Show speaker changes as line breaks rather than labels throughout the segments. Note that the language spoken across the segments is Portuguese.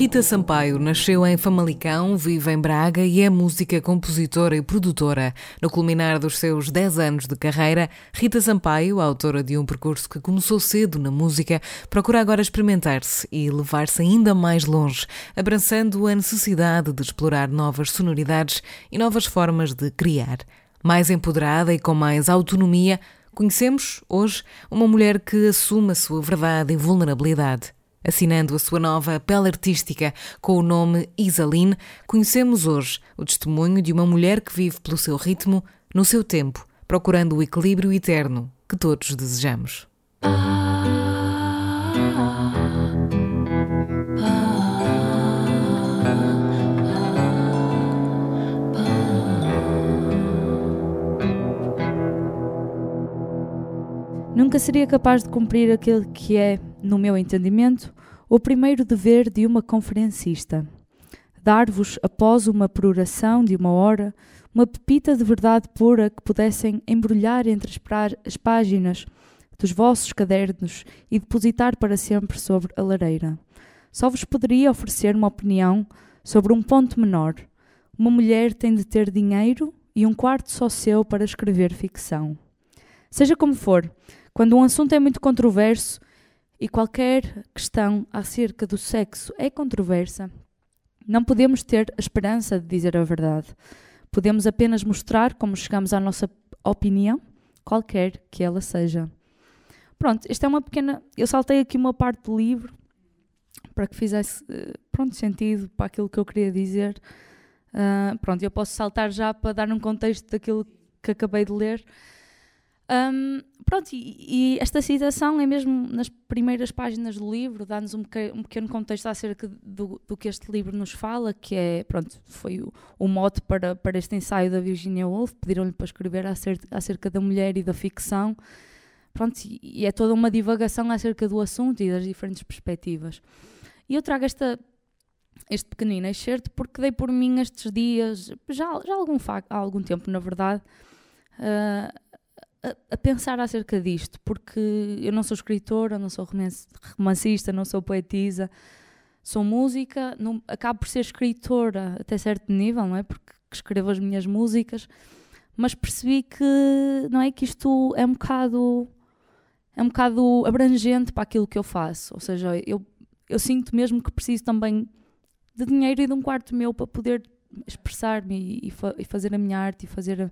Rita Sampaio nasceu em Famalicão, vive em Braga e é música, compositora e produtora. No culminar dos seus 10 anos de carreira, Rita Sampaio, autora de um percurso que começou cedo na música, procura agora experimentar-se e levar-se ainda mais longe, abraçando a necessidade de explorar novas sonoridades e novas formas de criar. Mais empoderada e com mais autonomia, conhecemos hoje uma mulher que assume a sua verdade e vulnerabilidade. Assinando a sua nova pele artística com o nome Isaline, conhecemos hoje o testemunho de uma mulher que vive pelo seu ritmo, no seu tempo, procurando o equilíbrio eterno que todos desejamos.
Nunca seria capaz de cumprir aquele que é, no meu entendimento, o primeiro dever de uma conferencista. Dar-vos, após uma peroração de uma hora, uma pepita de verdade pura que pudessem embrulhar entre as páginas dos vossos cadernos e depositar para sempre sobre a lareira. Só vos poderia oferecer uma opinião sobre um ponto menor. Uma mulher tem de ter dinheiro e um quarto só seu para escrever ficção. Seja como for, quando um assunto é muito controverso e qualquer questão acerca do sexo é controversa, não podemos ter a esperança de dizer a verdade. Podemos apenas mostrar como chegamos à nossa opinião, qualquer que ela seja. Pronto, esta é uma pequena. Eu saltei aqui uma parte do livro para que fizesse eh, pronto, sentido para aquilo que eu queria dizer. Uh, pronto, eu posso saltar já para dar um contexto daquilo que acabei de ler. Um, pronto, e, e, esta citação é mesmo nas primeiras páginas do livro, dá-nos um, um, pequeno contexto acerca do, do, que este livro nos fala, que é, pronto, foi o, o mote para, para este ensaio da Virginia Woolf, pediram-lhe para escrever acerca, acerca da mulher e da ficção, pronto, e, e é toda uma divagação acerca do assunto e das diferentes perspectivas. E eu trago esta, este pequenino excerto porque dei por mim estes dias, já, já há, algum, há algum tempo na verdade, uh, a, a, pensar acerca disto, porque eu não sou escritora, não sou romancista, não sou poetisa, sou música, não, acabo por ser escritora até certo nível, não é? Porque escrevo as minhas músicas, mas percebi que não é que isto é um bocado é um bocado abrangente para aquilo que eu faço, ou seja, eu, eu sinto mesmo que preciso também de dinheiro e de um quarto meu para poder expressar-me e, e, fa e fazer a minha arte e fazer a,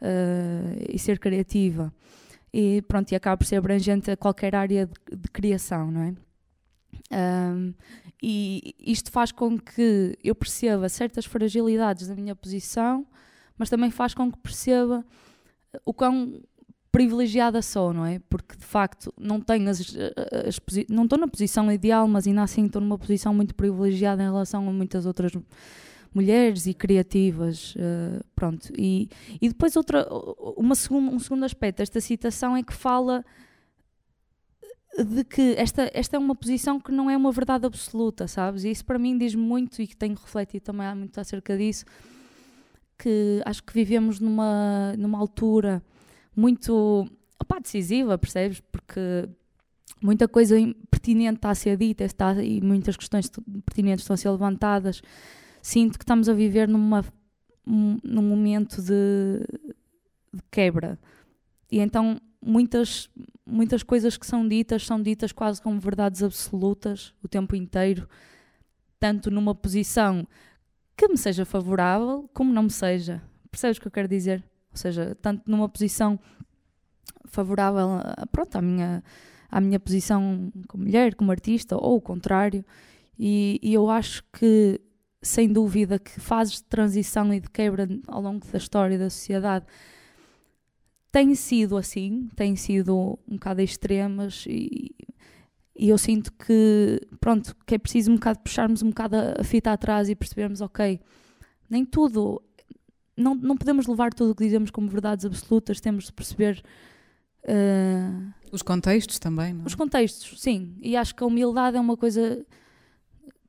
uh, e ser criativa. E pronto, e acaba por ser abrangente a qualquer área de, de criação, não é? Um, e isto faz com que eu perceba certas fragilidades da minha posição, mas também faz com que perceba o quão privilegiada sou, não é? Porque de facto não tenho as, as, não estou na posição ideal, mas ainda assim estou numa posição muito privilegiada em relação a muitas outras mulheres e criativas, uh, pronto. E, e depois outra, uma segun, um segundo aspecto desta citação é que fala de que esta, esta é uma posição que não é uma verdade absoluta, sabes? E isso para mim diz muito e que tenho refletido também muito acerca disso, que acho que vivemos numa, numa altura muito opá, decisiva, percebes? Porque muita coisa pertinente está a ser dita está, e muitas questões pertinentes estão a ser levantadas. Sinto que estamos a viver numa, num momento de, de quebra. E então muitas, muitas coisas que são ditas são ditas quase como verdades absolutas o tempo inteiro, tanto numa posição que me seja favorável como não me seja. Percebes o que eu quero dizer? Ou seja, tanto numa posição favorável pronto, à, minha, à minha posição como mulher, como artista, ou o contrário. E, e eu acho que, sem dúvida, que fases de transição e de quebra ao longo da história da sociedade têm sido assim, têm sido um bocado extremas e, e eu sinto que, pronto, que é preciso um bocado puxarmos um bocado a fita atrás e percebermos, ok, nem tudo, não, não podemos levar tudo o que dizemos como verdades absolutas, temos de perceber...
Uh, os contextos também, não é?
Os contextos, sim. E acho que a humildade é uma coisa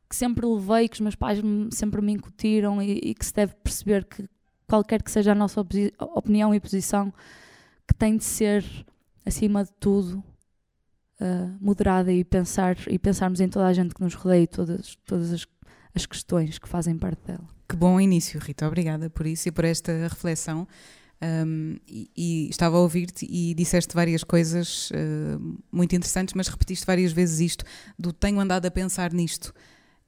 que sempre levei, que os meus pais sempre me incutiram e, e que se deve perceber que qualquer que seja a nossa opinião e posição, que tem de ser, acima de tudo, uh, moderada e pensar e pensarmos em toda a gente que nos rodeia e todas, todas as, as questões que fazem parte dela.
Que bom início, Rita. Obrigada por isso e por esta reflexão. Um, e, e, estava a ouvir-te e disseste várias coisas uh, muito interessantes, mas repetiste várias vezes isto do tenho andado a pensar nisto.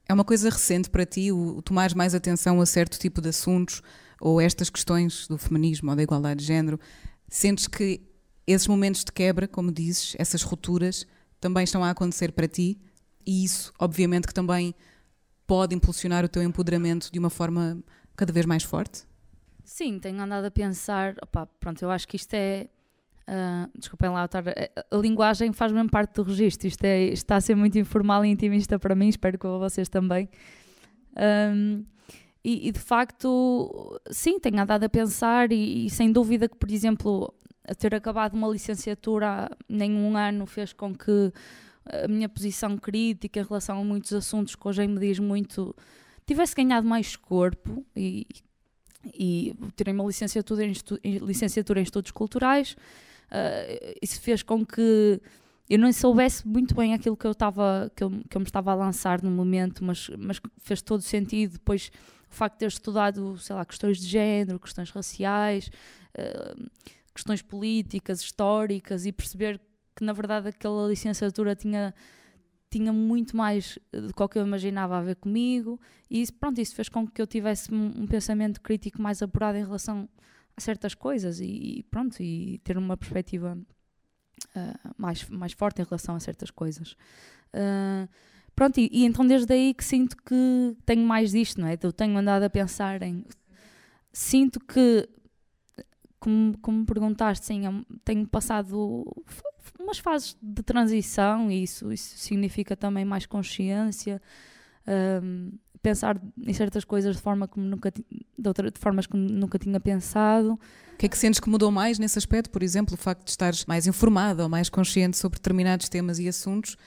É uma coisa recente para ti o, tomares mais atenção a certo tipo de assuntos ou estas questões do feminismo ou da igualdade de género? Sentes que esses momentos de quebra, como dizes, essas rupturas, também estão a acontecer para ti e isso, obviamente, que também pode impulsionar o teu empoderamento de uma forma cada vez mais forte?
Sim, tenho andado a pensar, opa, pronto, eu acho que isto é, uh, desculpem lá, a, a linguagem faz mesmo parte do registro, isto é, está a ser muito informal e intimista para mim, espero que vocês também. Um, e, e, de facto, sim, tenho andado a pensar e, e, sem dúvida que, por exemplo, ter acabado uma licenciatura nem um ano fez com que a minha posição crítica em relação a muitos assuntos que hoje me diz muito tivesse ganhado mais corpo e, e uma licenciatura em, licenciatura em estudos culturais uh, isso fez com que eu não soubesse muito bem aquilo que eu estava que eu, que eu me estava a lançar no momento mas, mas fez todo sentido. Depois o facto de ter estudado, sei lá, questões de género, questões raciais, uh, questões políticas, históricas e perceber que na verdade aquela licenciatura tinha tinha muito mais do que eu imaginava a ver comigo. E isso, pronto, isso fez com que eu tivesse um, pensamento crítico mais apurado em relação certas coisas e, e pronto, e ter uma perspectiva uh, mais, mais forte em relação a certas coisas. Uh, Pronto, e, e, então desde aí que sinto que tenho mais disto, não é? Eu tenho andado a pensar em. Sinto que, como, como perguntaste, sim, tenho passado umas fases de transição e isso, isso significa também mais consciência, um, pensar em certas coisas de, forma como nunca, de, outra, de formas que nunca tinha pensado.
O que é que sentes que mudou mais nesse aspecto? Por exemplo, o facto de estares mais informada ou mais consciente sobre determinados temas e assuntos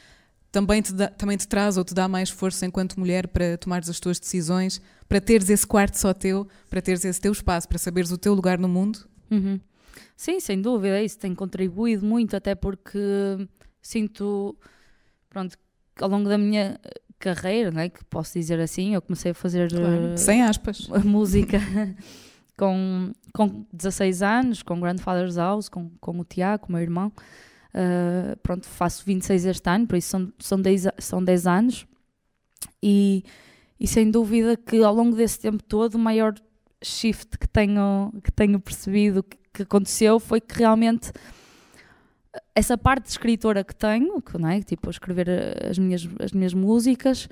também te, dá, também te traz ou te dá mais força enquanto mulher para tomares as tuas decisões, para teres esse quarto só teu, para teres esse teu espaço, para saberes o teu lugar no mundo?
Uhum. Sim, sem dúvida, isso tem contribuído muito, até porque sinto, pronto, ao longo da minha carreira, né, que posso dizer assim, eu comecei a fazer
claro, uh, sem aspas.
música com, com 16 anos, com Grandfather's House, com, com o Tiago, o meu irmão. Uh, pronto, faço 26 este ano, por isso são, são, 10, são 10 anos. E, e sem dúvida que ao longo desse tempo todo, o maior shift que tenho, que tenho percebido que aconteceu foi que realmente essa parte de escritora que tenho, que, não é? tipo, escrever as minhas, as minhas músicas,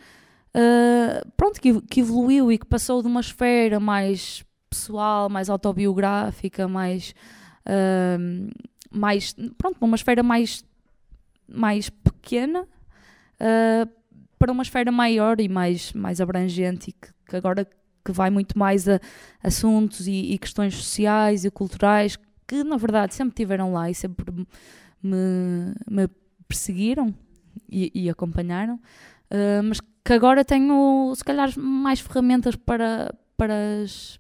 uh, pronto, que, que evoluiu e que passou de uma esfera mais pessoal, mais autobiográfica, mais uh, mais, pronto, uma esfera mais, mais pequena uh, para uma esfera maior e mais, mais abrangente e que, que agora que vai muito mais a assuntos e, e, questões sociais e culturais que na verdade sempre tiveram lá e sempre me, me perseguiram e, e acompanharam, uh, mas que agora tenho se calhar mais ferramentas para, para, as,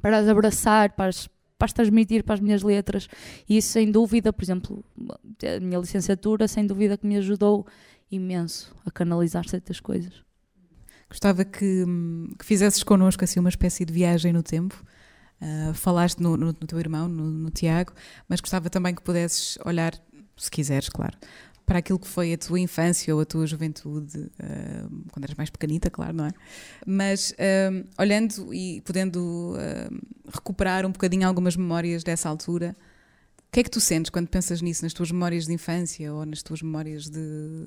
para as abraçar, para as capaz de transmitir para as minhas letras. E isso, sem dúvida, por exemplo, a minha licenciatura, sem dúvida que me ajudou imenso a canalizar certas coisas.
Gostava que, que fizesses connosco assim, uma espécie de viagem no tempo. Uh, falaste no, no, no, teu irmão, no, no Tiago, mas gostava também que pudesses olhar, se quiseres, claro, para aquilo que foi a tua infância ou a tua juventude, uh, quando eras mais pequenita, claro, não é? Mas uh, olhando e podendo recuperar um bocadinho algumas memórias dessa altura, o que é que tu sentes quando pensas nisso, nas tuas memórias de infância ou nas tuas memórias de,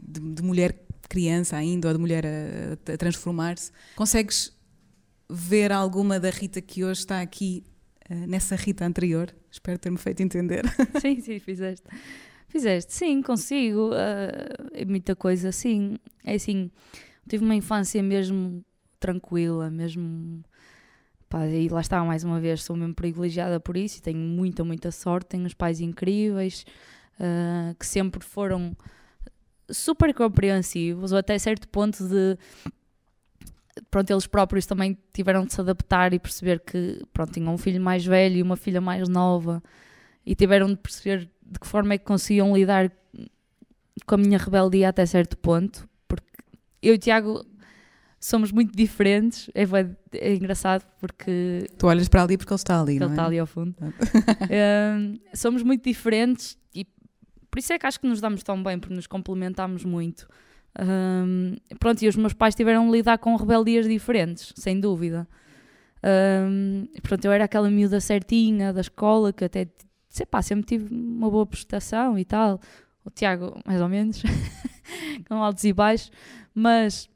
de, de mulher criança ainda ou de mulher a, a transformar-se? Consegues ver alguma da Rita que hoje está aqui nessa Rita anterior? Espero ter-me feito entender.
Sim, sim, fizeste. Fizeste? Sim, consigo. Uh, muita coisa, sim. É assim, tive uma infância mesmo tranquila, mesmo. Pá, e lá está, mais uma vez, sou mesmo privilegiada por isso e tenho muita, muita sorte. Tenho uns pais incríveis uh, que sempre foram super compreensivos, ou até certo ponto de. Pronto, eles próprios também tiveram de se adaptar e perceber que, pronto, tinham um filho mais velho e uma filha mais nova e tiveram de perceber de que forma é que conseguiam lidar com a minha rebeldia até certo ponto, porque eu e o Tiago somos muito diferentes, é, é engraçado porque...
Tu olhas para ali porque ele está ali,
Ele
é?
está ali ao fundo. um, somos muito diferentes e por isso é que acho que nos damos tão bem, porque nos complementamos muito. Um, pronto, e os meus pais tiveram de lidar com rebeldias diferentes, sem dúvida. Um, pronto, eu era aquela miúda certinha da escola que até sei pá, sempre tive uma boa prestação e tal. O Tiago, mais ou menos, com altos e baixos, mas.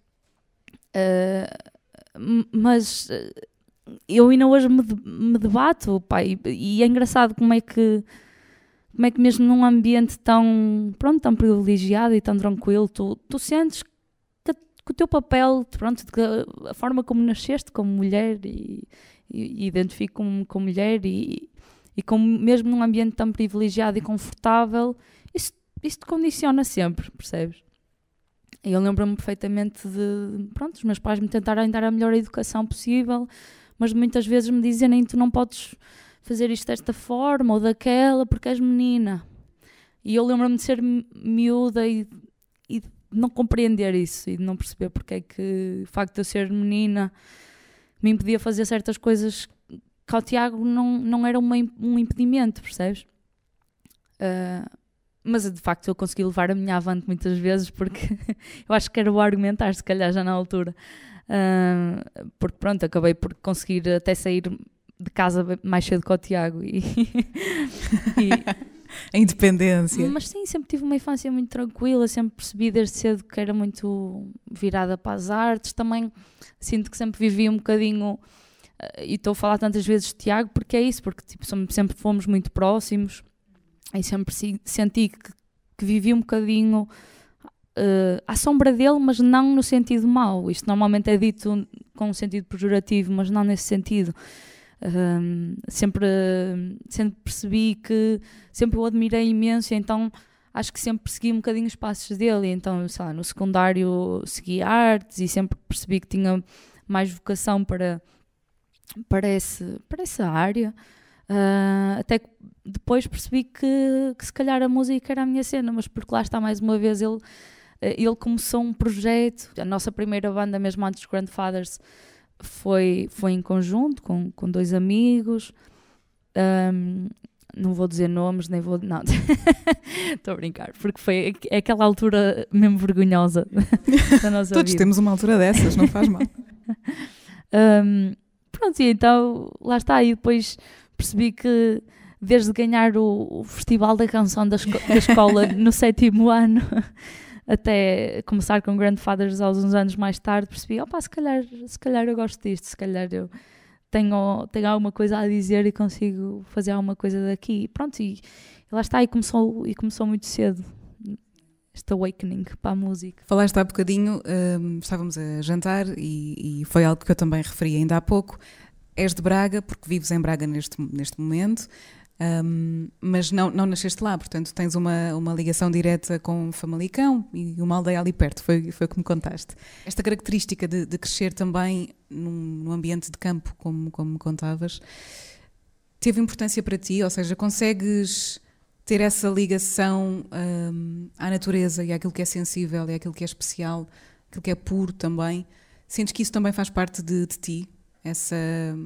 Uh, mas uh, eu ainda hoje me, me debato, pá, e, e, é engraçado como é que. Como é que mesmo num ambiente tão, pronto, tão privilegiado e tão tranquilo, tu, tu sentes que, que o teu papel, pronto, a forma como nasceste como mulher e, e, e identifico-me como mulher e, e como mesmo num ambiente tão privilegiado e confortável, isso, isso te condiciona sempre, percebes? E eu lembro-me perfeitamente de, pronto, os meus pais me tentarem dar a melhor educação possível, mas muitas vezes me dizem, tu não podes fazer isto desta forma ou daquela porque és menina. E eu lembro-me de ser miúda e, e não compreender isso e de não perceber porque é que o facto de eu ser menina me impedia fazer certas coisas que ao Tiago não, não era uma, um impedimento, percebes? Uh, mas de facto eu consegui levar a minha avante muitas vezes porque eu acho que era o argumentar, se calhar já na altura. Uh, porque pronto, acabei por conseguir até sair de casa mais cedo que o Tiago e,
e a independência.
Mas sim, sempre tive uma infância muito tranquila, sempre percebi desde cedo que era muito virada para as artes. Também sinto que sempre vivi um bocadinho e estou a falar tantas vezes de Tiago porque é isso, porque tipo, sempre fomos muito próximos e sempre senti que, que vivi um bocadinho uh, à sombra dele, mas não no sentido mau. Isto normalmente é dito com um sentido pejorativo, mas não nesse sentido. Uh, sempre, sempre percebi que sempre o admirei imenso, então acho que sempre persegui um bocadinho os passos dele. Então, sei lá, no secundário segui artes e sempre percebi que tinha mais vocação para para, esse, para essa área. Uh, até que depois percebi que, que se calhar a música era a minha cena, mas porque lá está mais uma vez ele, ele começou um projeto, a nossa primeira banda mesmo antes dos Grandfathers foi, foi em conjunto com, com dois amigos, um, não vou dizer nomes, nem vou. Não, estou a brincar, porque foi é aquela altura mesmo vergonhosa da nossa
Todos
vida.
temos uma altura dessas, não faz mal.
um, pronto, e então lá está. E depois percebi que desde ganhar o, o Festival da Canção da, esco da escola no sétimo ano até começar com Grandfathers aos uns anos mais tarde, percebi, opa, se calhar, se calhar eu gosto disto, se calhar eu tenho, tenho alguma coisa a dizer e consigo fazer alguma coisa daqui. E pronto, e, e lá está, e começou, e começou muito cedo este awakening para a música.
Falaste há bocadinho, um, estávamos a jantar e, e, foi algo que eu também referi ainda há pouco. És de Braga, porque vives em Braga neste, neste momento, um, mas não, não nasceste lá, portanto tens uma, uma ligação direta com Famalicão e uma aldeia ali perto, foi, foi o que me contaste. Esta característica de, de crescer também num, num ambiente de campo, como, como me contavas, teve importância para ti? Ou seja, consegues ter essa ligação hum, à natureza e àquilo que é sensível e àquilo que é especial, aquilo que é puro também? Sentes que isso também faz parte de, de ti? Essa,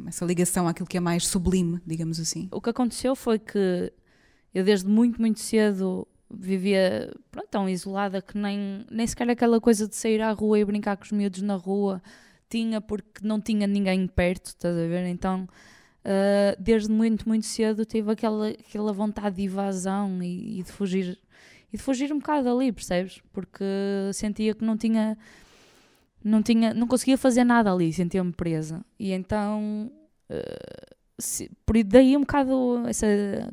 essa ligação àquilo que é mais sublime, digamos assim?
O que aconteceu foi que eu desde muito, muito cedo vivia pronto, tão isolada que nem, nem sequer aquela coisa de sair à rua e brincar com os miúdos na rua tinha porque não tinha ninguém perto, estás a ver? Então, uh, desde muito, muito cedo tive aquela, aquela vontade de evasão e, e, de fugir e de fugir um bocado dali, percebes? Porque sentia que não tinha não tinha, não conseguia fazer nada ali, sentia-me presa. E então uh, se, por daí um bocado essa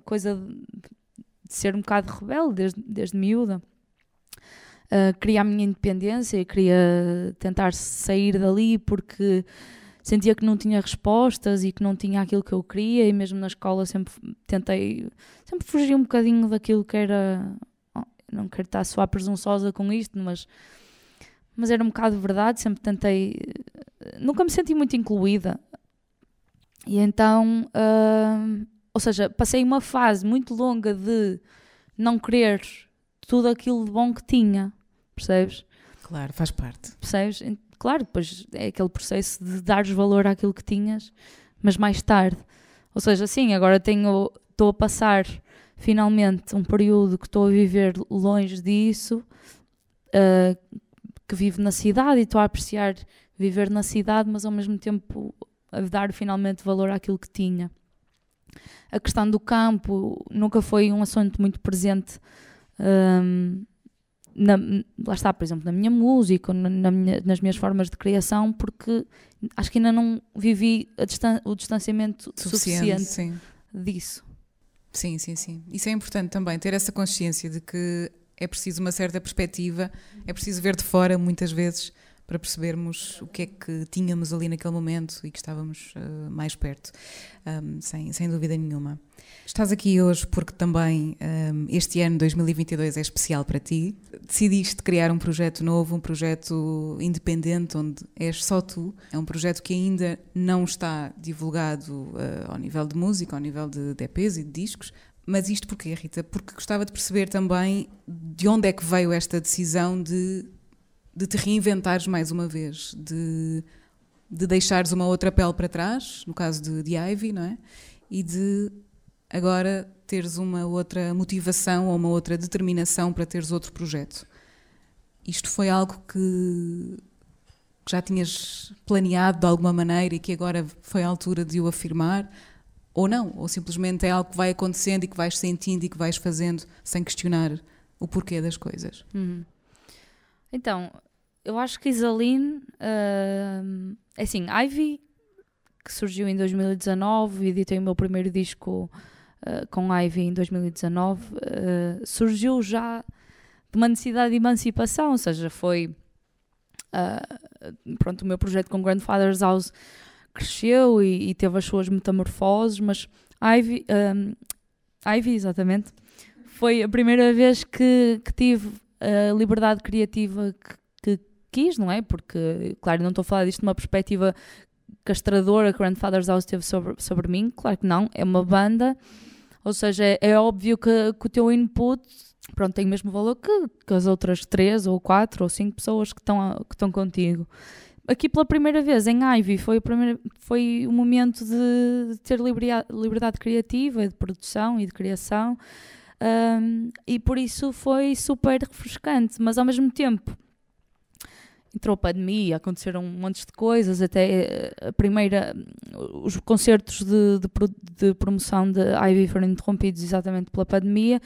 coisa de ser um bocado rebelde desde, desde miúda. Uh, queria a minha independência queria tentar sair dali porque sentia que não tinha respostas e que não tinha aquilo que eu queria e mesmo na escola sempre tentei sempre fugir um bocadinho daquilo que era oh, não quero estar soar presunçosa com isto mas mas era um bocado verdade sempre tentei nunca me senti muito incluída e então uh, ou seja, passei uma fase muito longa de não querer tudo aquilo de bom que tinha, percebes?
Claro, faz parte.
Percebes? Claro, depois é aquele processo de dares valor àquilo que tinhas, mas mais tarde. Ou seja, sim, agora tenho, estou a passar finalmente um período que estou a viver longe disso, uh, que vivo na cidade e estou a apreciar viver na cidade, mas ao mesmo tempo a dar finalmente valor àquilo que tinha a questão do campo nunca foi um assunto muito presente. Um, na, lá está, por exemplo, na minha música, na, minha, nas minhas formas de criação, porque acho que ainda não vivi distan o distanciamento suficiente, suficiente disso.
Sim, sim, sim. Isso é importante também, ter essa consciência de que é preciso uma certa perspectiva, é preciso ver de fora muitas vezes para percebermos o que é que tínhamos ali naquele momento e que estávamos uh, mais perto, um, sem, sem dúvida nenhuma. Estás aqui hoje porque também um, este ano 2022 é especial para ti. Decidiste criar um projeto novo, um projeto independente, onde és só tu. É um projeto que ainda não está divulgado uh, ao nível de música, ao nível de, EPs e de discos, mas isto porquê, Rita? Porque gostava de perceber também de onde é que veio esta decisão de de te reinventares mais uma vez, de, de deixares uma outra pele para trás, no caso de, de Ivy, não é? E de agora teres uma outra motivação ou uma outra determinação para teres outro projeto. Isto foi algo que já tinhas planeado de alguma maneira e que agora foi a altura de o afirmar? Ou não? Ou simplesmente é algo que vai acontecendo e que vais sentindo e que vais fazendo sem questionar o porquê das coisas?
Uhum. Então, eu acho que Isaline, uh, é assim, Ivy, que surgiu em 2019, editei o meu primeiro disco uh, com Ivy em 2019, uh, ah, surgiu já de uma necessidade de emancipação, ou seja, foi. Uh, pronto, o meu projeto com Grandfather's House cresceu e, e teve as suas metamorfoses, mas Ivy, um, Ivy, exatamente, foi a primeira vez que, que tive a liberdade criativa que, que quis, não é? Porque, claro, não estou a falar disto de uma perspectiva castradora que Grandfather's House teve sobre, sobre mim, claro que não, é uma banda, ou seja, é, é óbvio que, que, o teu input pronto, tem o mesmo valor que, que, as outras três ou quatro ou cinco pessoas que estão, que estão contigo. Aqui pela primeira vez em Ivy foi, primeira, foi o momento de, de ter liberdade, liberdade criativa, de produção e de criação. Um, e por isso foi super refrescante, mas ao mesmo tempo entrou a pandemia, aconteceram um monte de coisas, até eh, a primeira, os concertos de, de, de promoção de Ivy foram interrompidos exatamente pela pandemia,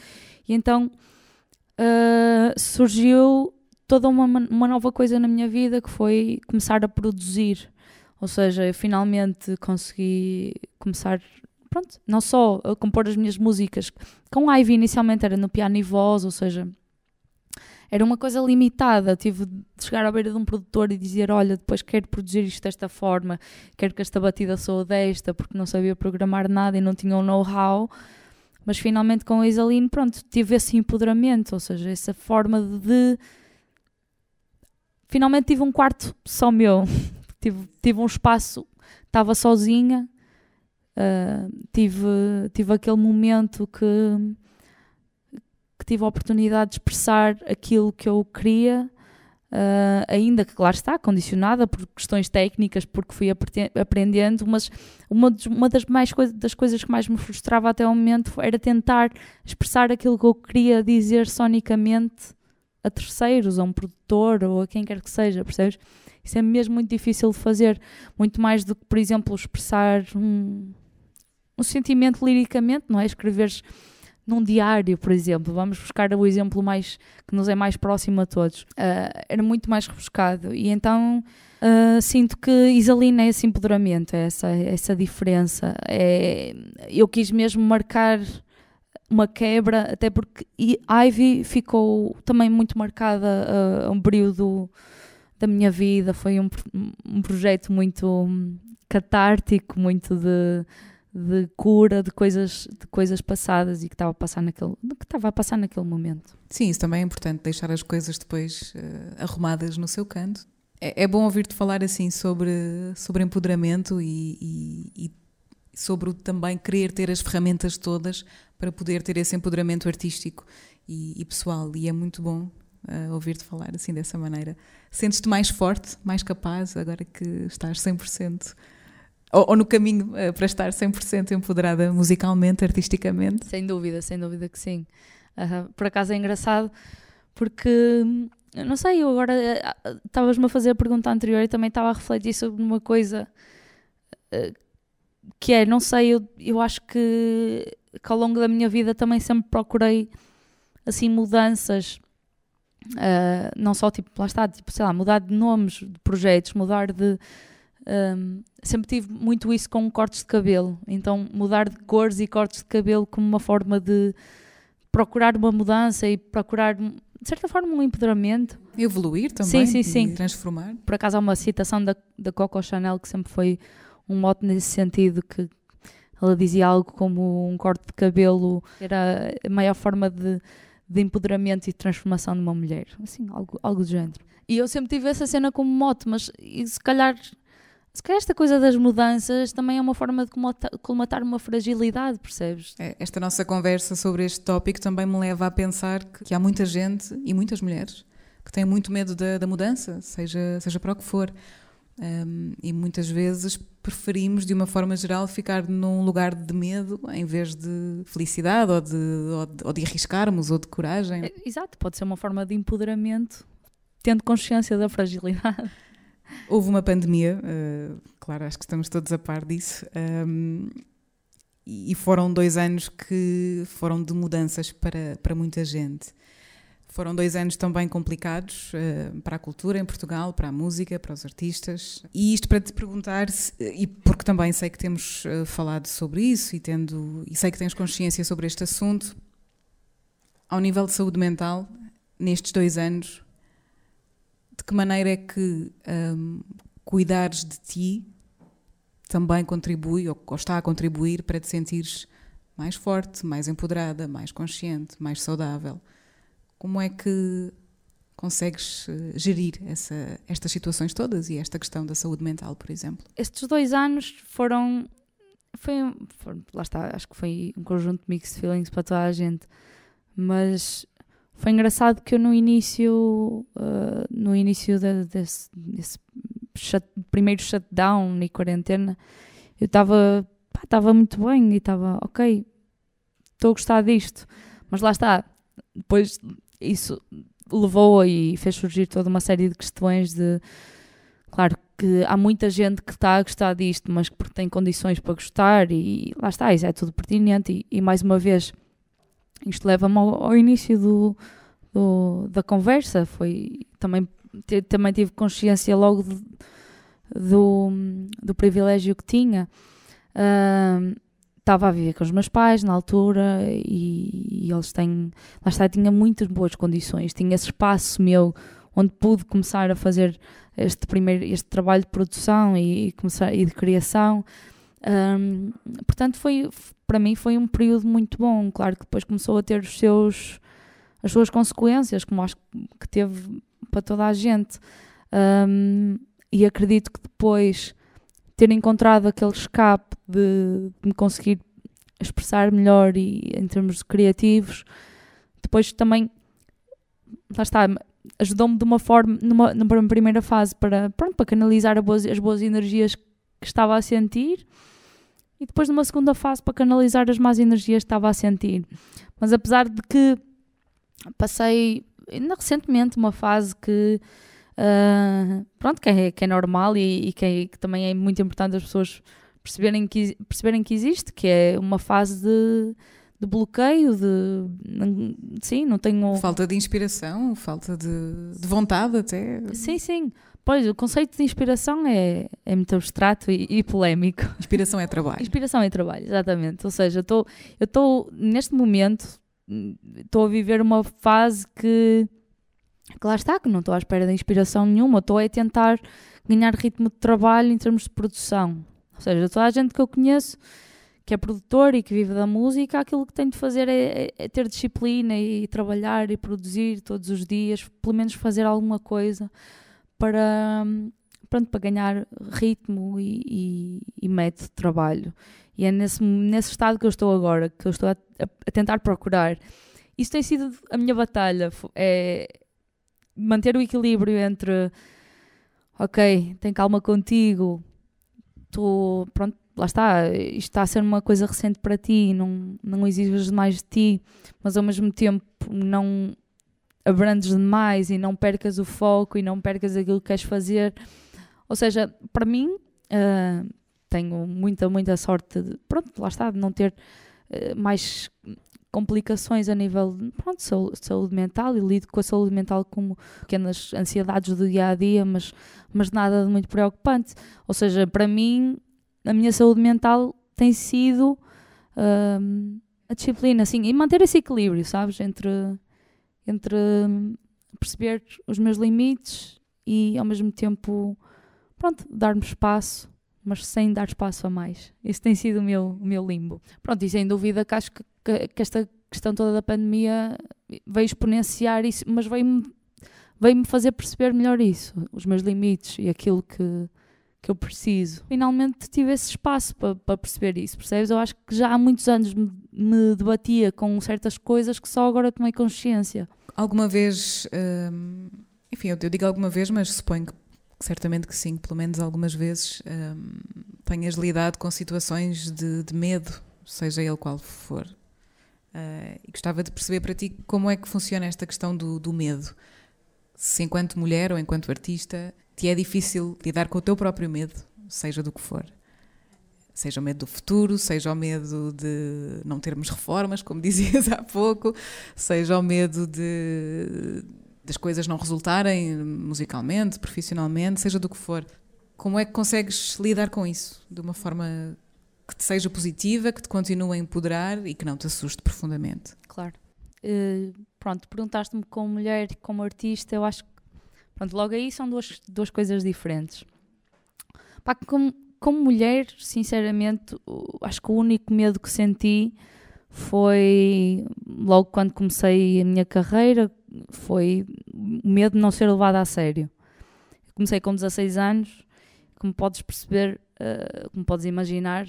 e então uh, surgiu toda uma, uma nova coisa na minha vida que foi começar a produzir, ou seja, eu finalmente consegui começar pronto, não só a compor as minhas músicas, com Ivy inicialmente era no piano e voz, ou seja, era uma coisa limitada. Tive de chegar à beira de um produtor e dizer: Olha, depois quero produzir isto desta forma, quero que esta batida soa desta, porque não sabia programar nada e não tinha o um know-how. Mas finalmente com a Isaline, pronto, tive esse empoderamento, ou seja, essa forma de. Finalmente tive um quarto só meu. tive, tive um espaço, estava sozinha. Uh, tive, tive aquele momento que, que tive a oportunidade de expressar aquilo que eu queria, uh, ainda que, claro está, condicionada por questões técnicas, porque fui aprendendo, mas uma, uma das, mais coi das coisas que mais me frustrava até o momento era tentar expressar aquilo que eu queria dizer sonicamente a terceiros, a um produtor ou a quem quer que seja, percebes? Isso é mesmo muito difícil de fazer, muito mais do que, por exemplo, expressar um, um sentimento liricamente, não é? Escreveres num diário, por exemplo, vamos buscar o exemplo mais que nos é mais próximo a todos, uh, era muito mais rebuscado e então uh, sinto que Isalina é esse empoderamento, é essa, essa diferença. É, eu quis mesmo marcar uma quebra, até porque Ivy ficou também muito marcada a uh, um período da minha vida, foi um, um projeto muito catártico, muito de de cura de coisas, de coisas passadas e que estava a passar naquele, que estava a passar naquele momento.
Sim, isso também é importante, deixar as coisas depois uh, arrumadas no seu canto. É, é bom ouvir-te falar assim sobre, sobre empoderamento e, e, e sobre o também querer ter as ferramentas todas para poder ter esse empoderamento artístico e, e pessoal. E é muito bom uh, ouvir-te falar assim dessa maneira. Sentes-te mais forte, mais capaz, agora que estás 100% ou, ou no caminho uh, para estar 100% empoderada musicalmente, artisticamente?
Sem dúvida, sem dúvida que sim. Uh, por acaso é engraçado porque, não sei, eu agora eh, estavas-me a fazer a pergunta anterior e também estava a refletir sobre uma coisa que é, não sei, eu, eu acho que, que ao longo da minha vida também sempre procurei assim mudanças. Uh, não só tipo, lá está, tipo, sei lá, mudar de nomes de projetos, mudar de, um, sempre tive muito isso com cortes de cabelo. Então, mudar de cores e cortes de cabelo como uma forma de procurar uma mudança e procurar, de certa forma, um empoderamento.
Evoluir também.
Sim, sim, sim.
Transformar.
Por acaso, há uma citação da, da Coco Chanel que sempre foi um mote nesse sentido, que ela dizia algo como um corte de cabelo era a maior forma de, de empoderamento e transformação de uma mulher. Assim, algo, algo do género. E eu sempre tive essa cena como mote, mas se calhar se calhar esta coisa das mudanças também é uma forma de colmatar uma fragilidade, percebes?
É, esta nossa conversa sobre este tópico também me leva a pensar que, que há muita gente e muitas mulheres que têm muito medo da, da mudança, seja, seja para o que for. Um, e muitas vezes preferimos, de uma forma geral, ficar num lugar de medo em vez de felicidade ou de, ou de, ou de arriscarmos ou de coragem. É,
exato, pode ser uma forma de empoderamento, tendo consciência da fragilidade.
Houve uma pandemia, uh, claro, acho que estamos todos a par disso, um, e foram dois anos que foram de mudanças para, para muita gente. Foram dois anos também complicados uh, para a cultura em Portugal, para a música, para os artistas. E isto para te perguntar, se, e porque também sei que temos uh, falado sobre isso e, tendo, e sei que tens consciência sobre este assunto, ao nível de saúde mental, nestes dois anos, de que maneira é que um, cuidares de ti também contribui ou, ou está a contribuir para te sentires mais forte, mais empoderada, mais consciente, mais saudável? Como é que consegues uh, gerir essa, estas situações todas e esta questão da saúde mental, por exemplo?
Estes dois anos foram, foi, lá está, acho que foi um conjunto de mixed feelings para toda a gente, mas foi engraçado que eu no início, uh, no início de, desse, desse shut, primeiro shutdown e quarentena, eu estava estava muito bem e estava, ok, estou a gostar disto. Mas lá está, depois isso levou e fez surgir toda uma série de questões de, claro que há muita gente que está a gostar disto, mas que tem condições para gostar e lá está, isso é tudo pertinente e, e mais uma vez isto leva-me ao, ao, início do, do, da conversa. Foi também, também tive consciência logo de, do, do privilégio que tinha. Estava uh, a viver com os meus pais na altura e, e eles têm. Lá está, tinha muitas boas condições. Tinha esse espaço meu onde pude começar a fazer este primeiro este trabalho de produção e, e começar e de criação um, portanto, foi, para mim foi um período muito bom. Claro que depois começou a ter os seus, as suas consequências, como acho que teve para toda a gente. Um, e acredito que depois ter encontrado aquele escape de, de me conseguir expressar melhor e em termos criativos. Depois também, lá está, ajudou-me de uma forma, numa, numa primeira fase, para, pronto, para canalizar boas, as boas energias que estava a sentir e depois numa segunda fase para canalizar as más energias que estava a sentir. Mas apesar de que passei ainda recentemente uma fase que uh, pronto, que é, que é normal e, e que, é, que, também é muito importante as pessoas perceberem que, perceberem que existe, que é uma fase de, de bloqueio, de sim, não tenho
falta de inspiração, falta de, de vontade até.
Sim, sim. Pois, o conceito de inspiração é, é muito abstrato e, e polémico.
Inspiração é trabalho.
Inspiração é trabalho, exatamente. Ou seja, eu estou, neste momento, estou a viver uma fase que, que lá está, que não estou à espera de inspiração nenhuma, estou a tentar ganhar ritmo de trabalho em termos de produção. Ou seja, toda a gente que eu conheço que é produtor e que vive da música, aquilo que tem de fazer é, é, é ter disciplina e trabalhar e produzir todos os dias, pelo menos fazer alguma coisa para, pronto, para ganhar ritmo e, e, e método de trabalho. E é nesse, nesse estado que eu estou agora, que eu estou a, a tentar procurar. Isso tem sido a minha batalha, é manter o equilíbrio entre ok, tem calma contigo, tu, pronto, lá está, isto está a ser uma coisa recente para ti, não, não exiges demais de ti, mas ao mesmo tempo não abrandes demais e não percas o foco e não percas aquilo que queres fazer. Ou seja, para mim, uh, tenho muita, muita sorte de, pronto, lá está, de não ter uh, mais complicações a nível de pronto, saúde, saúde, mental e lido com a saúde mental como pequenas ansiedades do dia a dia, mas, mas nada de muito preocupante. Ou seja, para mim, a minha saúde mental tem sido uh, a disciplina, assim, e manter esse equilíbrio, sabes, entre entre hum, perceber os meus limites e ao mesmo tempo, pronto, dar-me espaço, mas sem dar espaço a mais. Esse tem sido o meu, o meu limbo. Pronto, e sem dúvida que acho que, que, que esta questão toda da pandemia veio exponenciar isso, mas veio-me veio-me fazer perceber melhor isso, os meus limites e aquilo que, que eu preciso. Finalmente tive esse espaço para, para perceber isso, percebes? Eu acho que já há muitos anos me, me debatia com certas coisas que só agora tomei consciência.
Alguma vez, hum, enfim, eu, digo alguma vez, mas suponho que certamente que sim, pelo menos algumas vezes hum, tenhas lidado com situações de, de, medo, seja ele qual for. Uh, e gostava de perceber para ti como é que funciona esta questão do, do medo. Se enquanto mulher ou enquanto artista te é difícil lidar com o teu próprio medo, seja do que for. Seja o medo do futuro, seja o medo de não termos reformas, como dizias há pouco, seja o medo de das coisas não resultarem musicalmente, profissionalmente, seja do que for. Como é que consegues lidar com isso de uma forma que te seja positiva, que te continue a empoderar e que não te assuste profundamente?
Claro. Uh, pronto, perguntaste-me como mulher como artista, eu acho que pronto, logo aí são duas, duas coisas diferentes. Pá, como, como mulher, sinceramente, acho que o único medo que senti foi logo quando comecei a minha carreira, foi o medo de não ser levada a sério. comecei com 16 anos, como podes perceber, uh, como podes imaginar,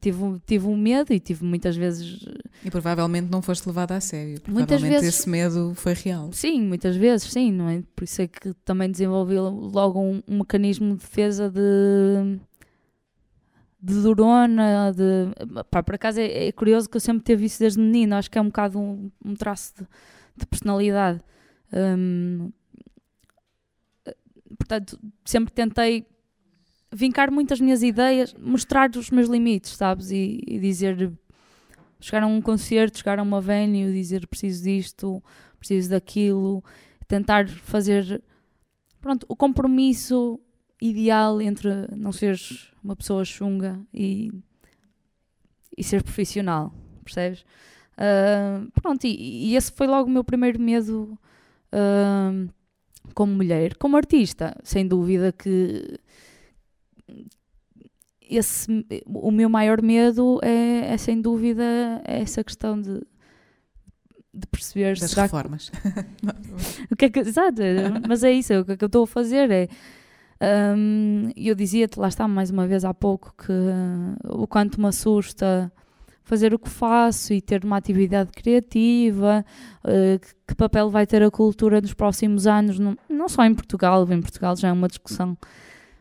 tive, tive um medo e tive muitas vezes.
E provavelmente não foste levada a sério. Muitas vezes. esse medo foi real.
Sim, muitas vezes, sim, não é? Por isso é que também desenvolvi logo um, um mecanismo de defesa de. de durona, de. Pá, por acaso é, é, curioso que eu sempre teve isso desde menino, acho que é um bocado um, um traço de, de personalidade. Um, portanto, sempre tentei vincar muitas minhas ideias, mostrar os meus limites, sabes? E, e, dizer, chegar a um concerto, chegar a uma venue, dizer preciso disto, preciso daquilo, tentar fazer, pronto, o compromisso ideal entre não seres uma pessoa chunga e, e ser profissional, percebes? Uh, pronto, e, e, esse foi logo o meu primeiro medo uh, como mulher. Como artista, sem dúvida que esse, o meu maior medo é, é sem dúvida essa questão de, de perceber
das reformas.
o que é que, exato, mas é isso, o que é que eu estou a fazer é Um, eu dizia-te, lá está, mais uma vez há pouco, que uh, o quanto me assusta fazer o que faço e ter uma atividade criativa, uh, que papel vai ter a cultura nos próximos anos, não, só em Portugal, em Portugal já é uma discussão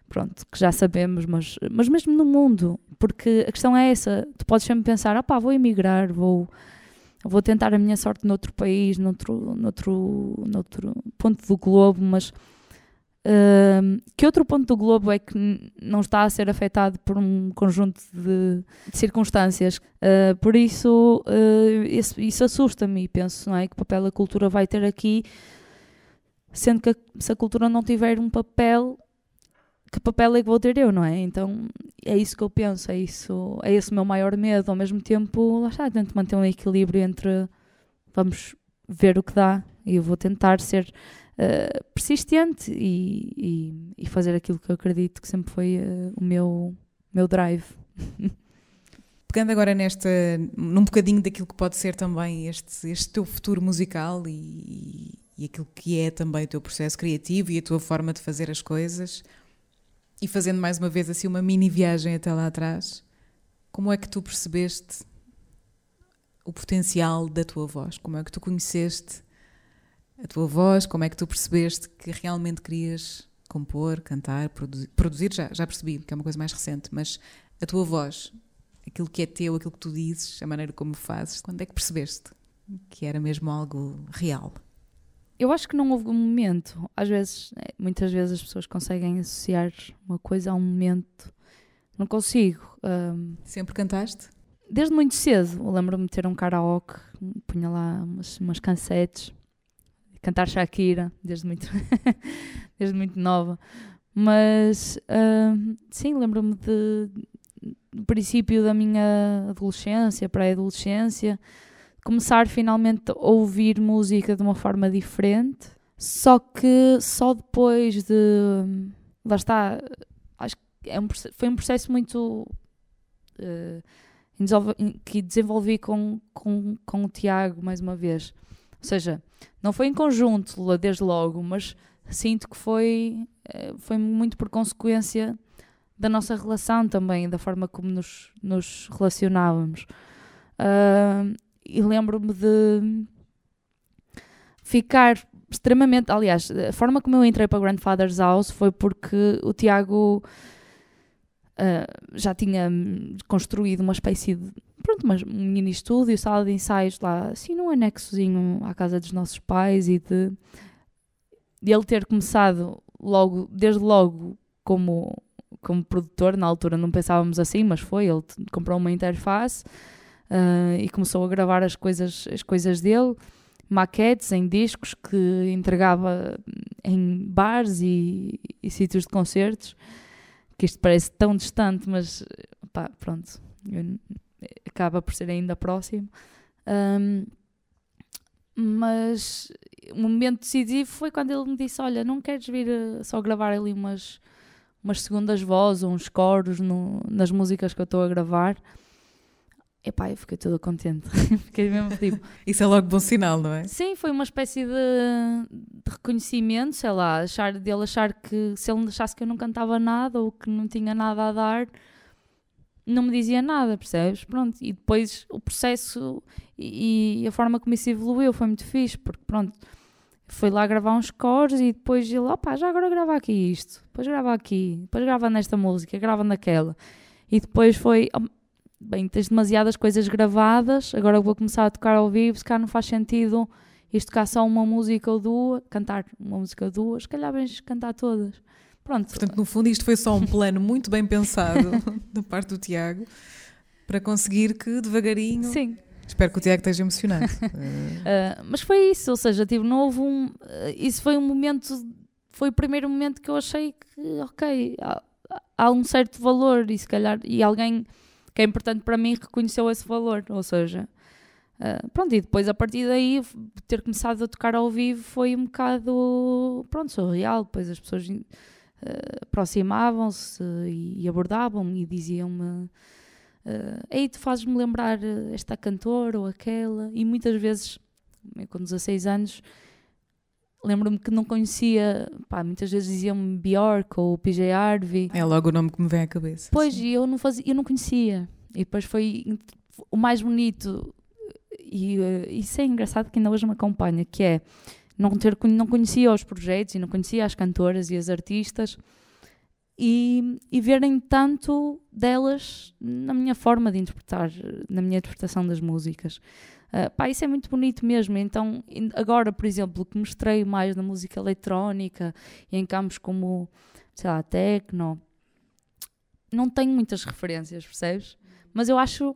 pronto, que já sabemos, mas, mas mesmo no mundo, porque a questão é essa, tu podes sempre pensar, ah vou emigrar, vou, vou tentar a minha sorte noutro país, noutro, noutro, noutro ponto do globo, mas que outro ponto do globo é que não está a ser afetado por um conjunto de, de circunstâncias? Uh, por isso, uh, isso, isso assusta-me e penso, não é, que papel a cultura vai ter aqui, sendo que a, se a cultura não tiver um papel que papel é que vou ter eu, não é? Então é isso que eu penso, é isso, é esse o meu maior medo. Ao mesmo tempo, lá está, tento manter um equilíbrio entre vamos ver o que dá e eu vou tentar ser uh, persistente e, e, e, fazer aquilo que eu acredito que sempre foi uh, o meu, meu drive.
Pegando agora nesta, num bocadinho daquilo que pode ser também este, este teu futuro musical e, e aquilo que é também o teu processo criativo e a tua forma de fazer as coisas, e fazendo mais uma vez assim uma mini viagem até lá atrás, como é que tu percebeste o potencial da tua voz? Como é que tu conheceste a tua voz? Como é que tu percebeste que realmente querias compor, cantar, produzir? Produzir já, já percebi, que é uma coisa mais recente, mas a tua voz, aquilo que é teu, aquilo que tu dizes, a maneira como fazes, quando é que percebeste que era mesmo algo real?
eu acho que não houve um momento. Às vezes, é, muitas vezes as pessoas conseguem associar uma coisa a um momento. Não consigo. Um,
Sempre cantaste?
Desde muito cedo. Lembro-me de ter um karaoke, punha lá umas, umas cansetes, cantar Shakira, desde muito, desde muito nova. Mas, um, sim, lembro-me do princípio da minha adolescência, pré-adolescência começar finalmente a ouvir música de uma forma diferente. Só que só depois de. Lá está. Acho que é um, foi um processo muito. Uh, que desenvolvi com, com, com o Tiago, mais uma vez. Ou seja, não foi em conjunto desde logo, mas sinto que foi, eh, foi muito por consequência da nossa relação também, da forma como nos, nos relacionávamos. Uh, e lembro-me de ficar extremamente. Aliás, a forma como eu entrei para Grandfather's House foi porque o Tiago uh, já tinha construído uma espécie de. Pronto, mas um mini estúdio, sala de ensaios lá, assim, num anexozinho à casa dos nossos pais e de, de ele ter começado logo, desde logo, como, como produtor. Na altura não pensávamos assim, mas foi. Ele comprou uma interface uh, e começou a gravar as coisas, as coisas dele, maquetes em discos que entregava em bares e, e sítios de concertos, que isto parece tão distante, mas pá, pronto, eu, acaba por ser ainda próximo. Um, mas o momento decisivo foi quando ele me disse: Olha, não queres vir só gravar ali umas, umas segundas vozes ou uns coros no, nas músicas que eu estou a gravar? Epá, eu fiquei toda contente. fiquei mesmo tipo.
Isso é logo bom sinal, não é?
Sim, foi uma espécie de, de, reconhecimento, sei lá, achar, dele achar que se ele achasse que eu não cantava nada ou que não tinha nada a dar, não me dizia nada, percebes? Pronto, e depois o processo e, e a forma como isso evoluiu foi muito fixe, porque pronto, foi lá gravar uns cores e depois ele, opá, já agora grava aqui isto, depois grava aqui, depois grava nesta música, grava naquela. E depois foi, bem, tens demasiadas coisas gravadas, agora vou começar a tocar ao vivo, se cá não faz sentido isto tocar só uma música ou duas, cantar uma música ou duas, se calhar vens cantar todas. Pronto.
Portanto, no fundo, isto foi só um plano muito bem pensado da parte do Tiago para conseguir que devagarinho.
Sim.
Espero que o Tiago esteja emocionado.
uh, mas foi isso, ou seja, tive, não houve um. Uh, isso foi um momento. Foi o primeiro momento que eu achei que, ok, há, há um certo valor e se calhar. E alguém que é importante para mim, reconheceu esse valor. Ou seja, uh, pronto, e depois a partir daí, ter começado a tocar ao vivo foi um bocado, pronto, surreal. Depois as pessoas uh, aproximavam-se e, abordavam-me e diziam-me. Uh, Ei, tu fazes-me lembrar esta cantora ou aquela, e muitas vezes, com 16 anos, lembro-me que não conhecia, pá, muitas vezes diziam-me Bjork ou PJ Harvey.
É logo o nome que me vem à cabeça.
Pois, e eu não fazia, eu não conhecia. E depois foi o mais bonito e uh, isso é engraçado que ainda hoje me acompanha, que é não ter não conhecia os projetos e não conhecia as cantoras e as artistas e, e verem tanto delas na minha forma de interpretar, na minha interpretação das músicas. Uh, pá, isso é muito bonito mesmo. Então, agora, por exemplo, que mostrei mais na música eletrónica e em campos como, sei lá, techno, não tenho muitas referências, percebes? Mas eu acho,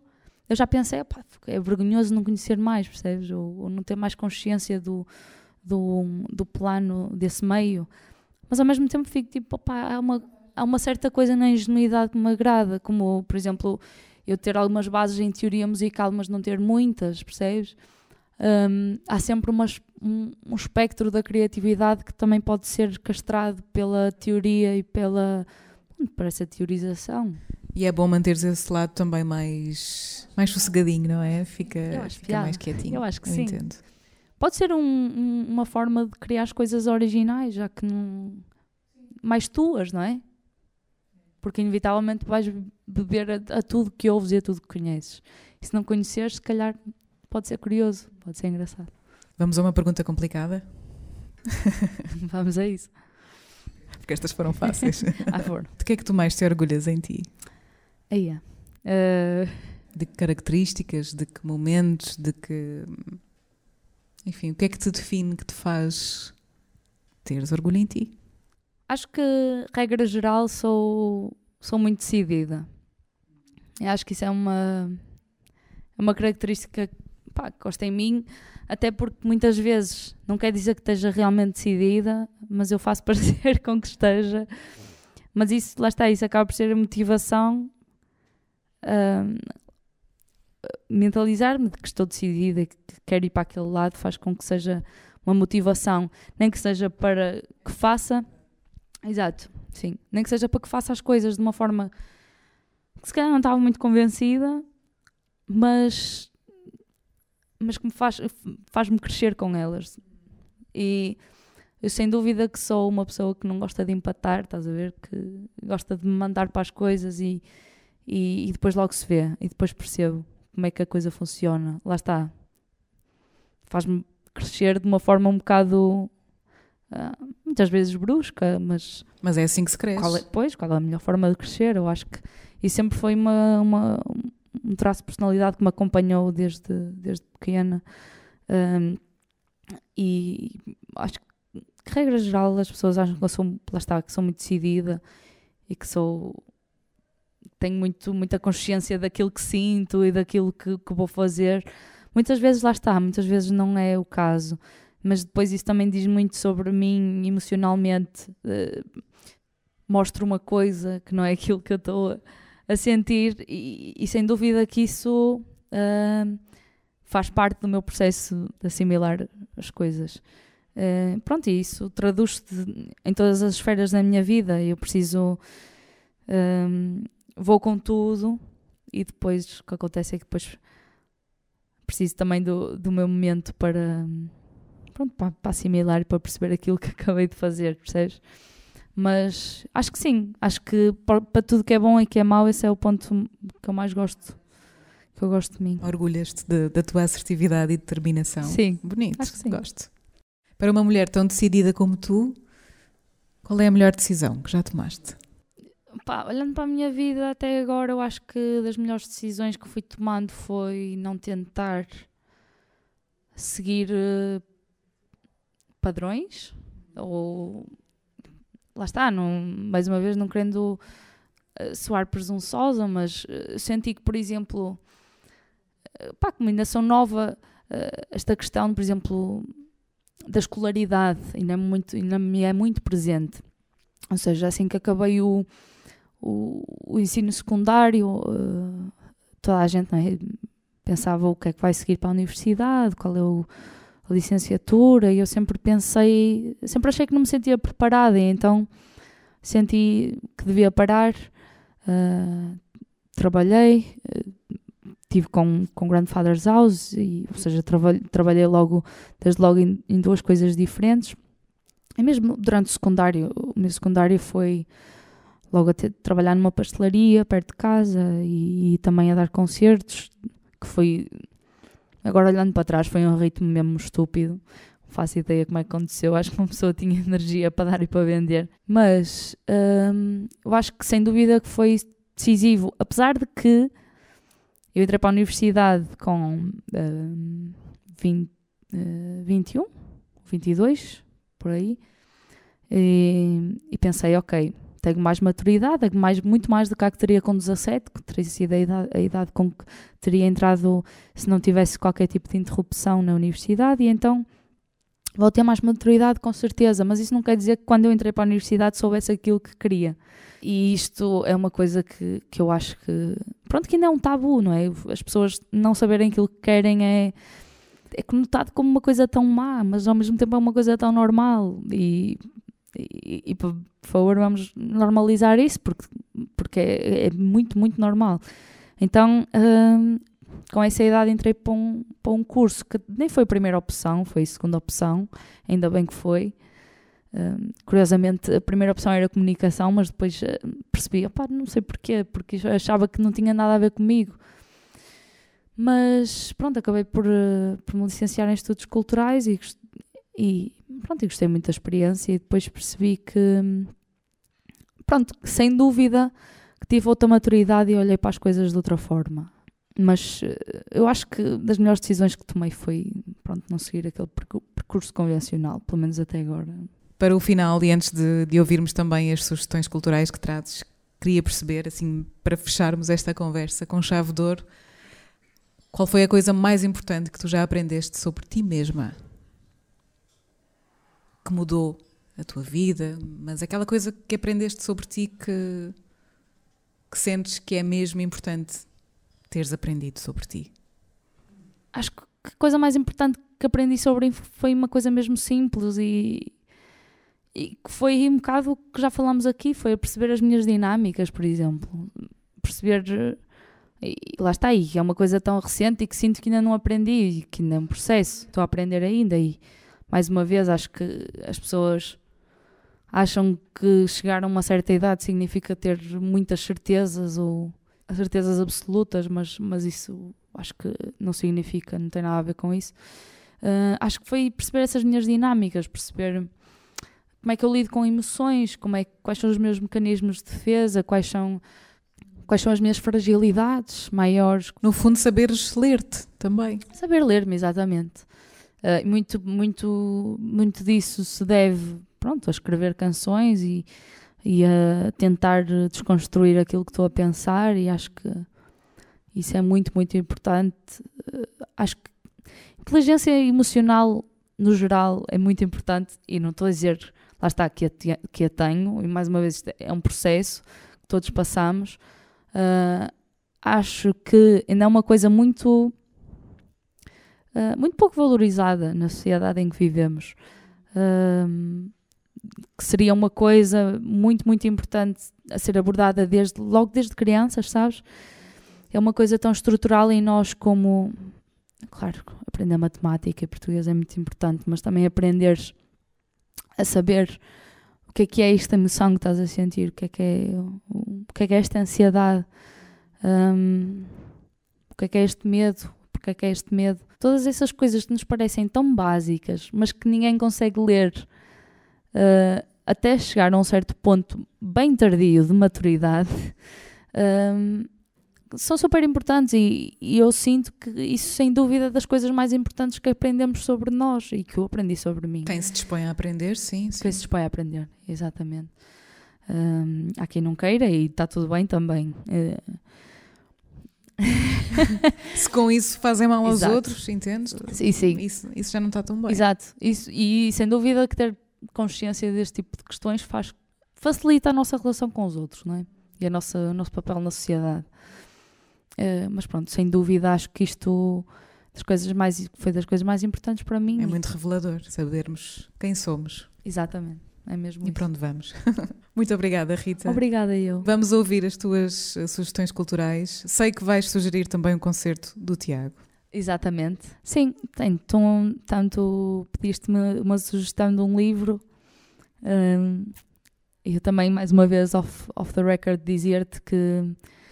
eu já pensei, pá, é vergonhoso não conhecer mais, percebes? Ou, ou não ter mais consciência do, do, do plano desse meio. Mas ao mesmo tempo fico tipo, pá, há uma, há uma certa coisa na ingenuidade que me agrada, como, por exemplo, eu ter algumas bases em teoria musical, mas não ter muitas, percebes? Um, há sempre umas, um, um, espectro da criatividade que também pode ser castrado pela teoria e pela para essa teorização.
E é bom manter esse lado também mais, mais sossegadinho, não é? Fica, fica mais quietinho.
Eu acho que
eu
sim.
Entendo.
Pode ser um, uma forma de criar as coisas originais, já que não. mais tuas, não é? Porque inevitavelmente vais beber a, a, tudo que ouves e a tudo que conheces. E se não conheceres, se calhar pode ser curioso, pode ser engraçado.
Vamos a uma pergunta complicada?
Vamos a isso.
Porque estas foram fáceis.
ah, foram.
De que é que tu mais te orgulhas em ti?
Aí é. Uh...
De que características, de que momentos, de que. Enfim, o que é que te define, que te faz teres orgulho em ti?
Acho que, regra geral, sou, sou muito decidida. Eu acho que isso é uma, é uma característica pá, que gosto em mim, até porque muitas vezes não quer dizer que esteja realmente decidida, mas eu faço parecer com que esteja. Mas isso, lá está, isso acaba por ser a motivação, uh, mentalizar-me de que estou decidida e que quero ir para aquele lado, faz com que seja uma motivação, nem que seja para que faça Exato, sim. Nem que seja para que faça as coisas de uma forma que se calhar não estava muito convencida, mas, mas que me faz, faz-me crescer com elas. E eu sem dúvida que sou uma pessoa que não gosta de empatar, estás a ver? Que gosta de me mandar para as coisas e, e, e depois logo se vê, e depois percebo como é que a coisa funciona. Lá está. Faz-me crescer de uma forma um bocado uh, muitas vezes brusca, mas.
Mas é assim que se cresce.
Qual é, pois, qual é a melhor forma de crescer? Eu acho que. E sempre foi uma, uma um traço de personalidade que me acompanhou desde, desde pequena. Um, e acho que, regra geral, as pessoas acham que eu sou, lá está, que sou muito decidida e que sou. tenho muito, muita consciência daquilo que sinto e daquilo que, que vou fazer. Muitas vezes lá está, muitas vezes não é o caso mas depois isso também diz muito sobre mim emocionalmente. Uh, mostro uma coisa que não é aquilo que eu estou a sentir, e, e, sem dúvida que isso uh, faz parte do meu processo de assimilar as coisas. Uh, pronto, e isso traduz-se em todas as esferas da minha vida. Eu preciso. vou com tudo, e depois o que acontece é que depois preciso também do, do meu momento para pronto, para, para assimilar e para perceber aquilo que acabei de fazer, percebes? Mas acho que sim, acho que para, tudo que é bom e que é mau, esse é o ponto que eu mais gosto, que eu gosto de mim.
Orgulhas-te da tua assertividade e determinação.
Sim.
Bonito,
acho que sim.
gosto. Para uma mulher tão decidida como tu, qual é a melhor decisão que já tomaste?
Pá, olhando para a minha vida até agora, eu acho que das melhores decisões que fui tomando foi não tentar seguir uh, padrões, ou lá está, não, mais uma vez não querendo uh, soar presunçosa, mas uh, senti que, por exemplo, uh, pá, como ainda sou nova, esta questão, por exemplo, da escolaridade ainda, é muito, ainda me é muito presente. Ou seja, assim que acabei o, o, o ensino secundário, toda a gente é? pensava o que é que vai seguir para a universidade, qual é o licenciatura e eu sempre pensei, sempre achei que não me sentia preparada e então senti que devia parar. Uh, trabalhei, uh, tive com, com Grandfather's House, e, ou seja, trabalhei, trabalhei logo, desde logo em, em duas coisas diferentes. E mesmo durante o secundário, o meu secundário foi logo a trabalhar numa pastelaria perto de casa e, e, também a dar concertos, que foi, agora olhando para trás, foi um ritmo mesmo estúpido. Não faço ideia como é que aconteceu. Acho que uma pessoa tinha energia para dar e para vender. Mas hum, eu acho que sem dúvida que foi decisivo, apesar de que eu entrei para a universidade com hum, 20, uh, 21, 22, por aí, e, e pensei, ok, tenho mais maturidade, mais, muito mais do que a que teria com 17, que teria sido a idade, a idade com que teria entrado se não tivesse qualquer tipo de interrupção na universidade, e então vou ter mais maturidade com certeza, mas isso não quer dizer que quando eu entrei para a universidade soubesse aquilo que queria. E isto é uma coisa que, que eu acho que, pronto, que ainda é um tabu, não é? As pessoas não saberem aquilo que querem é, é conotado como uma coisa tão má, mas ao mesmo tempo é uma coisa tão normal. E e, e, por favor vamos normalizar isso porque, porque é, é muito, muito normal. Então, hum, com essa idade entrei para um, para um curso que nem foi a primeira opção, foi a segunda opção, ainda bem que foi. Hum, curiosamente, a primeira opção era comunicação, mas depois hum, percebi, opá, não sei porquê, porque achava que não tinha nada a ver comigo. Mas pronto, acabei por, uh, por me licenciar em estudos culturais e, e pronto, e gostei muito da experiência e depois percebi que, pronto, sem dúvida que tive outra maturidade e olhei para as coisas de outra forma. Mas eh, eu acho que das melhores decisões que tomei foi, pronto, não seguir aquele percurso convencional, pelo menos até agora.
Para o final, e antes de, de ouvirmos também as sugestões culturais que trazes, queria perceber, assim, para fecharmos esta conversa com chave de ouro, qual foi a coisa mais importante que tu já aprendeste sobre ti mesma? Que mudou a tua vida, mas aquela coisa que aprendeste sobre ti que, que sentes que é mesmo importante teres aprendido sobre ti?
Acho que a coisa mais importante que aprendi sobre foi uma coisa mesmo simples e, e que foi um bocado o que já falámos aqui, foi perceber as minhas dinâmicas, por exemplo. Perceber e lá está aí, é uma coisa tão recente e que sinto que ainda não aprendi e que ainda é um processo, estou a aprender ainda e mais uma vez, acho que as pessoas acham que chegar a uma certa idade significa ter muitas certezas ou certezas absolutas, mas, mas isso acho que não significa, não tem nada a ver com isso. Uh, acho que foi perceber essas minhas dinâmicas, perceber como é que eu lido com emoções, como é, quais são os meus mecanismos de defesa, quais são, quais são as minhas fragilidades maiores.
No fundo, saberes ler-te também.
Saber ler-me, exatamente. Uh, muito, muito, muito disso se deve pronto, a escrever canções e, e a tentar desconstruir aquilo que estou a pensar e acho que isso é muito, muito importante. Uh, acho que inteligência emocional no geral é muito importante e não estou a dizer, lá está, que a, que a tenho e mais uma vez é um processo que todos passamos. Uh, acho que ainda é uma coisa muito uh, muito pouco valorizada na sociedade em que vivemos. Uh, que seria uma coisa muito, muito importante a ser abordada desde, logo desde crianças, sabes? É uma coisa tão estrutural em nós como. Claro, aprender matemática e português é muito importante, mas também aprenderes a saber o que é que é esta emoção que estás a sentir, o que é que é, o, que é, que é esta ansiedade, um, o que é que é este medo, porque é que é este medo. Todas essas coisas que nos parecem tão básicas, mas que ninguém consegue ler uh, até chegar a um certo ponto bem tardio de maturidade, uh, são super importantes e, e, eu sinto que isso, sem dúvida, é das coisas mais importantes que aprendemos sobre nós e que eu aprendi sobre mim.
Quem se dispõe a aprender, sim. sim.
Quem se dispõe a aprender, exatamente. Um, há quem não queira e está tudo bem também. Uh,
Se com isso fazem mal aos Exato. outros, entendes?
Sim, sim.
Isso, isso já não está tão bem.
Exato. Isso, e sem dúvida que ter consciência deste tipo de questões faz, facilita a nossa relação com os outros, não é? E a nossa, o nosso papel na sociedade. Uh, mas pronto, sem dúvida acho que isto das coisas mais, foi das coisas mais importantes para mim.
É muito revelador sabermos quem somos.
Exatamente. É mesmo
e
isso.
para onde vamos? Muito obrigada, Rita.
Obrigada eu.
Vamos ouvir as tuas eh, sugestões culturais. Sei que vais sugerir também um concerto do Tiago.
Exatamente. Sim, tenho. Tanto pediste-me uma sugestão de um livro Um, eu também, mais uma vez, off, off the record, dizer-te que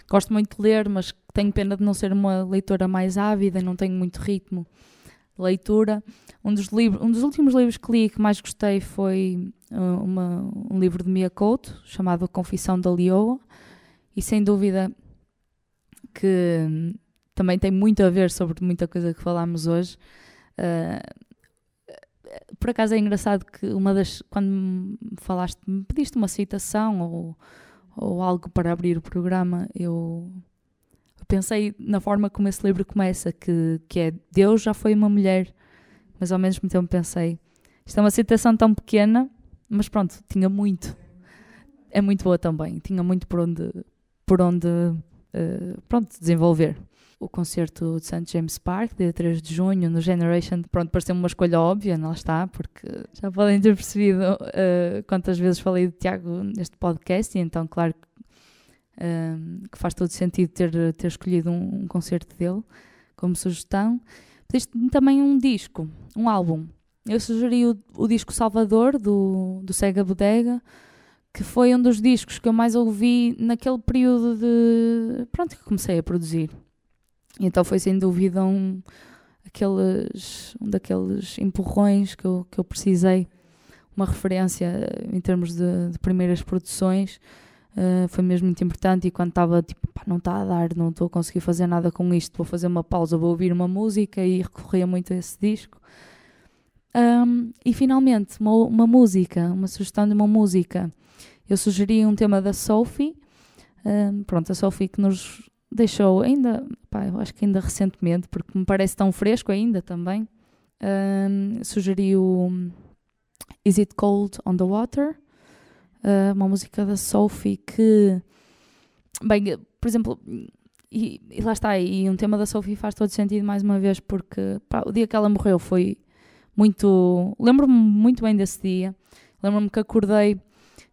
gosto muito de ler, mas tenho pena de não ser uma leitora mais ávida, não tenho muito ritmo de leitura. Um dos, livros, um dos últimos livros que li que mais gostei foi uma, um livro de Mia Couto, chamado Confissão da Lioa, e sem dúvida que hum, também tem muito a ver sobre muita coisa que falámos hoje. Uh, por acaso é engraçado que uma das quando me falaste, me pediste uma citação ou, ou algo para abrir o programa, eu pensei na forma como esse livro começa, que, que é Deus já foi uma mulher, mas ao mesmo tempo pensei, isto é uma citação tão pequena, mas pronto, tinha muito. É muito boa também, tinha muito por onde, por onde uh, pronto, desenvolver o concerto de St. James Park, dia 3 de junho, no Generation, pronto, pareceu uma escolha óbvia, não está, porque já podem ter percebido uh, quantas vezes falei de Tiago neste podcast, e então, claro uh, que faz todo sentido ter, ter escolhido um, um concerto dele como sugestão. Pediste também um disco, um álbum. Eu sugeri o, o disco Salvador, do, do Sega Bodega, que foi um dos discos que eu mais ouvi naquele período de. Pronto, que comecei a produzir. Então foi sem dúvida um, aqueles, um daqueles empurrões que eu, que eu precisei, uma referência em termos de, de primeiras produções. Uh, foi mesmo muito importante e quando estava tipo, pá, não está a dar, não estou a conseguir fazer nada com isto, vou fazer uma pausa, vou ouvir uma música e recorria muito a esse disco. Um, e finalmente, uma, uma, música, uma sugestão de uma música. Eu sugeri um tema da Sophie, um, pronto, a Sophie que nos deixou ainda, pá, eu acho que ainda recentemente, porque me parece tão fresco ainda também, um, sugeriu Is It Cold on the Water, uh, uma música da Sophie que, bem, por exemplo, e, e, lá está, e um tema da Sophie faz todo sentido mais uma vez, porque pá, o dia que ela morreu foi muito. Lembro-me muito bem desse dia. Lembro-me que acordei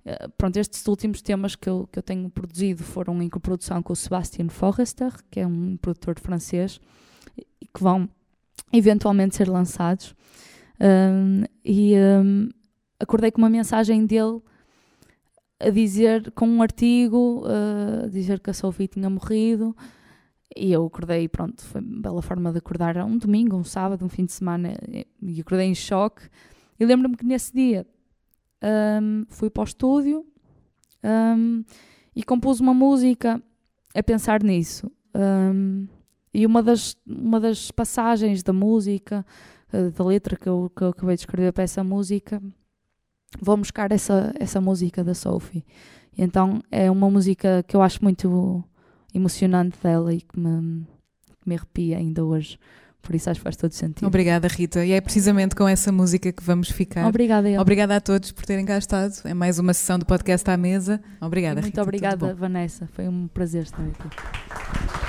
eh, pronto, estes últimos temas que eu, que eu tenho produzido foram em coprodução com o Sebastian Forrester, que é um produtor francês, e que vão eventualmente ser lançados. Um, e um, acordei com uma mensagem dele a dizer, com um artigo, uh, a dizer que a Sophie tinha morrido. E eu acordei, pronto, foi uma bela forma de acordar. Um domingo, um sábado, um fim de semana, e acordei em choque. E lembro-me que nesse dia um, fui para o estúdio um, e compus uma música a pensar nisso. Um, e uma das, uma das passagens da música, uh, da letra que eu, que eu acabei de escrever para essa música, vou buscar essa, essa música da Sophie. Então é uma música que eu acho muito emocionante dela e que me, que me arrepia ainda hoje. Por isso acho que faz todo sentido.
Obrigada, Rita. E é precisamente com essa música que vamos ficar.
Obrigada, eu.
Obrigada a todos por terem cá estado. É mais uma sessão do podcast à mesa. Obrigada,
e muito
Rita.
Muito obrigada, Vanessa. Foi um prazer estar aqui.